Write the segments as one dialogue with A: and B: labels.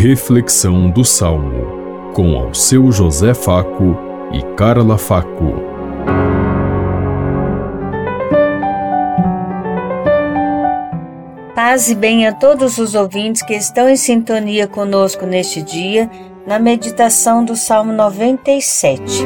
A: Reflexão do Salmo, com ao seu José Faco e Carla Faco.
B: Paz e bem a todos os ouvintes que estão em sintonia conosco neste dia, na meditação do Salmo 97.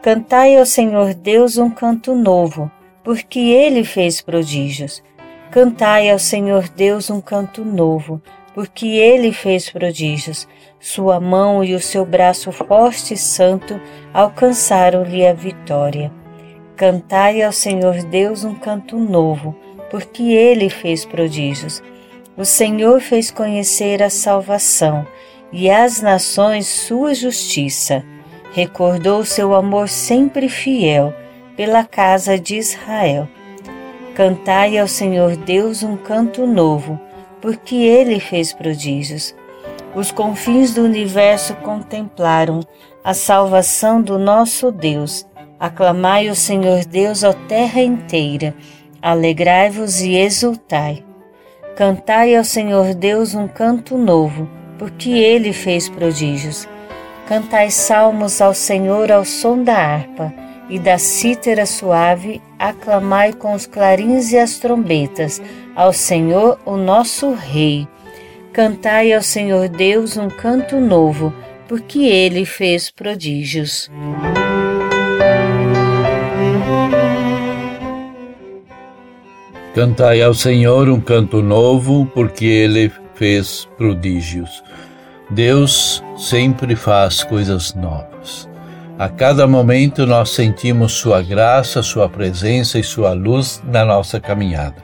B: Cantai ao Senhor Deus um canto novo, porque ele fez prodígios. Cantai ao Senhor Deus um canto novo, porque ele fez prodígios. Sua mão e o seu braço forte e santo alcançaram-lhe a vitória. Cantai ao Senhor Deus um canto novo, porque ele fez prodígios. O Senhor fez conhecer a salvação e às nações sua justiça. Recordou seu amor sempre fiel pela casa de Israel Cantai ao Senhor Deus um canto novo, porque ele fez prodígios. Os confins do universo contemplaram a salvação do nosso Deus. Aclamai o Senhor Deus, ó terra inteira. Alegrai-vos e exultai. Cantai ao Senhor Deus um canto novo, porque ele fez prodígios. Cantai salmos ao Senhor ao som da harpa e da cítara suave, aclamai com os clarins e as trombetas ao Senhor, o nosso Rei. Cantai ao Senhor Deus um canto novo, porque ele fez prodígios.
C: Cantai ao Senhor um canto novo, porque ele fez prodígios. Deus sempre faz coisas novas. A cada momento nós sentimos Sua graça, Sua presença e Sua luz na nossa caminhada.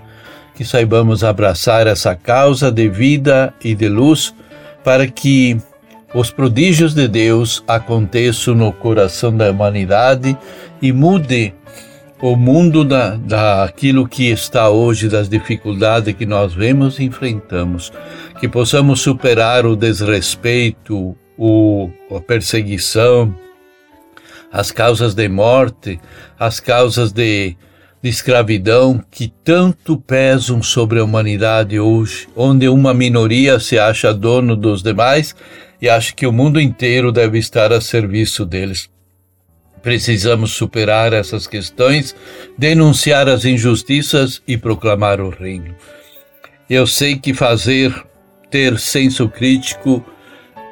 C: Que saibamos abraçar essa causa de vida e de luz para que os prodígios de Deus aconteçam no coração da humanidade e mude o mundo da, daquilo que está hoje, das dificuldades que nós vemos e enfrentamos. Que possamos superar o desrespeito, o, a perseguição, as causas de morte, as causas de, de escravidão que tanto pesam sobre a humanidade hoje, onde uma minoria se acha dono dos demais e acha que o mundo inteiro deve estar a serviço deles. Precisamos superar essas questões, denunciar as injustiças e proclamar o reino. Eu sei que fazer, ter senso crítico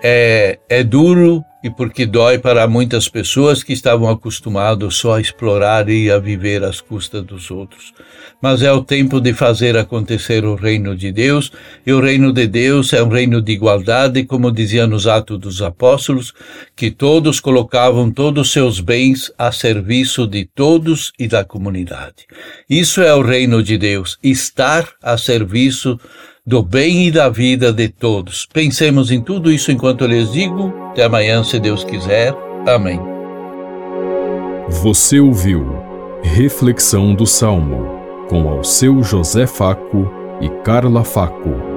C: é, é duro e porque dói para muitas pessoas que estavam acostumados só a explorar e a viver às custas dos outros. Mas é o tempo de fazer acontecer o reino de Deus, e o reino de Deus é um reino de igualdade, como dizia nos Atos dos Apóstolos, que todos colocavam todos os seus bens a serviço de todos e da comunidade. Isso é o reino de Deus, estar a serviço do bem e da vida de todos. Pensemos em tudo isso enquanto eu lhes digo. Até amanhã, se Deus quiser. Amém.
A: Você ouviu Reflexão do Salmo com ao seu José Faco e Carla Faco.